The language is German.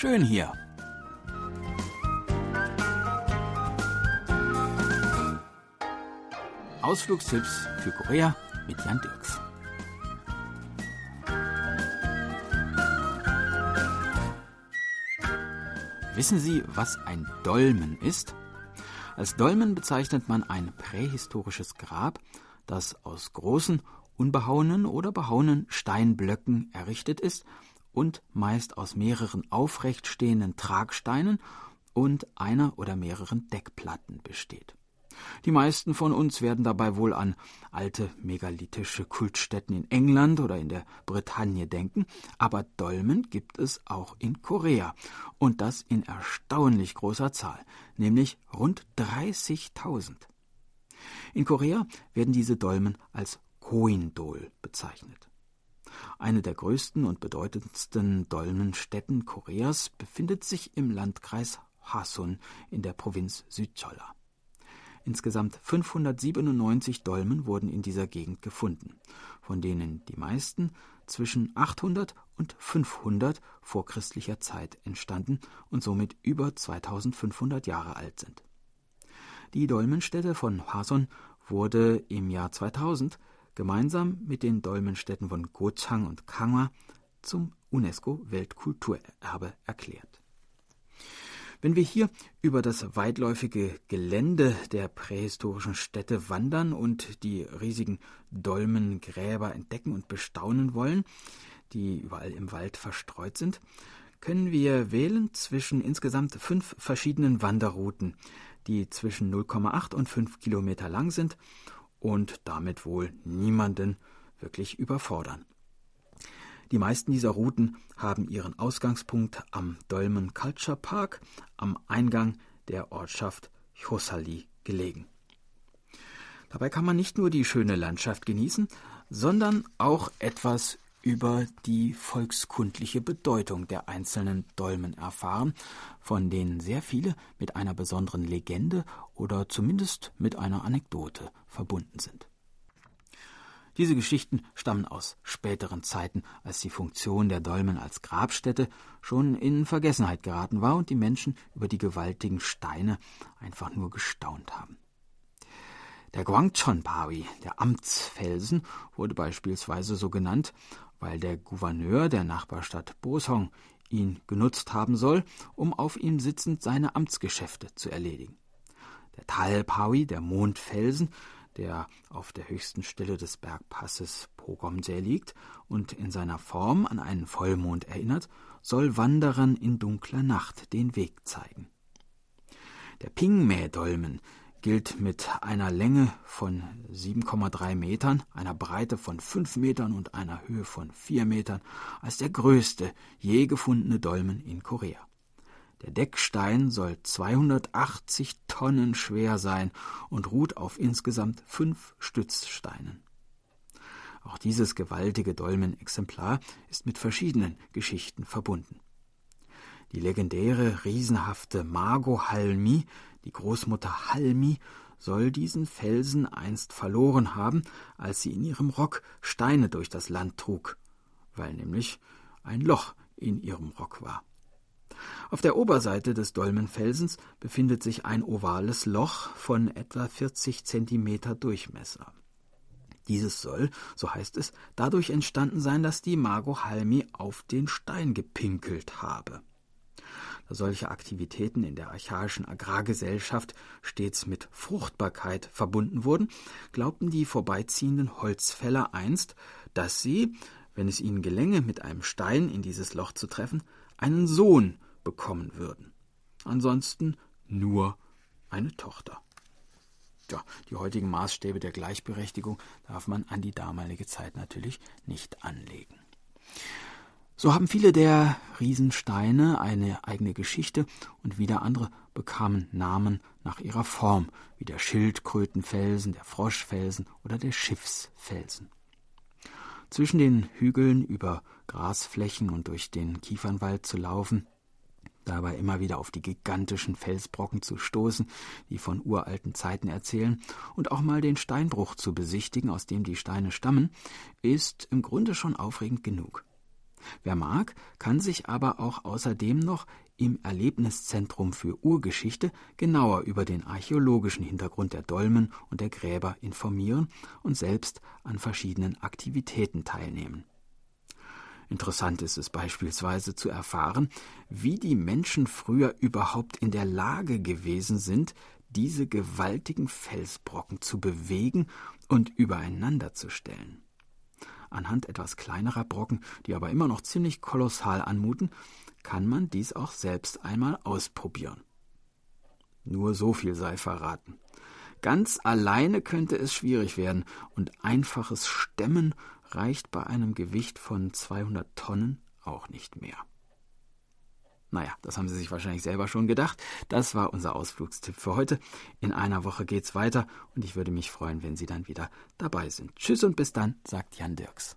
schön hier. Ausflugstipps für Korea mit Jan Dirks. Wissen Sie, was ein Dolmen ist? Als Dolmen bezeichnet man ein prähistorisches Grab, das aus großen, unbehauenen oder behauenen Steinblöcken errichtet ist und meist aus mehreren aufrecht stehenden Tragsteinen und einer oder mehreren Deckplatten besteht. Die meisten von uns werden dabei wohl an alte megalithische Kultstätten in England oder in der Bretagne denken, aber Dolmen gibt es auch in Korea und das in erstaunlich großer Zahl, nämlich rund 30.000. In Korea werden diese Dolmen als Koindol bezeichnet. Eine der größten und bedeutendsten Dolmenstätten Koreas befindet sich im Landkreis Hasun in der Provinz Südcholla. Insgesamt 597 Dolmen wurden in dieser Gegend gefunden, von denen die meisten zwischen 800 und 500 vor Zeit entstanden und somit über 2500 Jahre alt sind. Die Dolmenstätte von Hason wurde im Jahr 2000 gemeinsam mit den Dolmenstätten von Gochang und Kangwa zum UNESCO-Weltkulturerbe erklärt. Wenn wir hier über das weitläufige Gelände der prähistorischen Städte wandern und die riesigen Dolmengräber entdecken und bestaunen wollen, die überall im Wald verstreut sind, können wir wählen zwischen insgesamt fünf verschiedenen Wanderrouten, die zwischen 0,8 und 5 Kilometer lang sind und damit wohl niemanden wirklich überfordern. Die meisten dieser Routen haben ihren Ausgangspunkt am Dolmen Culture Park am Eingang der Ortschaft Chosali gelegen. Dabei kann man nicht nur die schöne Landschaft genießen, sondern auch etwas über die volkskundliche Bedeutung der einzelnen Dolmen erfahren, von denen sehr viele mit einer besonderen Legende oder zumindest mit einer Anekdote verbunden sind. Diese Geschichten stammen aus späteren Zeiten, als die Funktion der Dolmen als Grabstätte schon in Vergessenheit geraten war und die Menschen über die gewaltigen Steine einfach nur gestaunt haben. Der Guangchon-Pawi, der Amtsfelsen, wurde beispielsweise so genannt, weil der Gouverneur der Nachbarstadt Bosong ihn genutzt haben soll, um auf ihm sitzend seine Amtsgeschäfte zu erledigen. Der Tal-Pawi, der Mondfelsen, der auf der höchsten Stelle des Bergpasses Pogomsee liegt und in seiner Form an einen Vollmond erinnert, soll Wanderern in dunkler Nacht den Weg zeigen. Der Pingmäh-Dolmen gilt mit einer Länge von 7,3 Metern, einer Breite von 5 Metern und einer Höhe von 4 Metern als der größte je gefundene Dolmen in Korea. Der Deckstein soll 280 Tonnen schwer sein und ruht auf insgesamt fünf Stützsteinen. Auch dieses gewaltige Dolmenexemplar ist mit verschiedenen Geschichten verbunden. Die legendäre, riesenhafte Margot Halmi, die Großmutter Halmi, soll diesen Felsen einst verloren haben, als sie in ihrem Rock Steine durch das Land trug, weil nämlich ein Loch in ihrem Rock war. Auf der Oberseite des Dolmenfelsens befindet sich ein ovales Loch von etwa 40 Zentimeter Durchmesser. Dieses soll, so heißt es, dadurch entstanden sein, dass die Margot Halmi auf den Stein gepinkelt habe. Solche Aktivitäten in der archaischen Agrargesellschaft stets mit Fruchtbarkeit verbunden wurden, glaubten die vorbeiziehenden Holzfäller einst, dass sie, wenn es ihnen gelänge, mit einem Stein in dieses Loch zu treffen, einen Sohn bekommen würden. Ansonsten nur eine Tochter. Ja, die heutigen Maßstäbe der Gleichberechtigung darf man an die damalige Zeit natürlich nicht anlegen. So haben viele der Riesensteine eine eigene Geschichte und wieder andere bekamen Namen nach ihrer Form, wie der Schildkrötenfelsen, der Froschfelsen oder der Schiffsfelsen. Zwischen den Hügeln über Grasflächen und durch den Kiefernwald zu laufen, dabei immer wieder auf die gigantischen Felsbrocken zu stoßen, die von uralten Zeiten erzählen, und auch mal den Steinbruch zu besichtigen, aus dem die Steine stammen, ist im Grunde schon aufregend genug. Wer mag, kann sich aber auch außerdem noch im Erlebniszentrum für Urgeschichte genauer über den archäologischen Hintergrund der Dolmen und der Gräber informieren und selbst an verschiedenen Aktivitäten teilnehmen. Interessant ist es beispielsweise zu erfahren, wie die Menschen früher überhaupt in der Lage gewesen sind, diese gewaltigen Felsbrocken zu bewegen und übereinander zu stellen. Anhand etwas kleinerer Brocken, die aber immer noch ziemlich kolossal anmuten, kann man dies auch selbst einmal ausprobieren. Nur so viel sei verraten. Ganz alleine könnte es schwierig werden, und einfaches Stemmen reicht bei einem Gewicht von 200 Tonnen auch nicht mehr. Naja, das haben Sie sich wahrscheinlich selber schon gedacht. Das war unser Ausflugstipp für heute. In einer Woche geht's weiter und ich würde mich freuen, wenn Sie dann wieder dabei sind. Tschüss und bis dann, sagt Jan Dirks.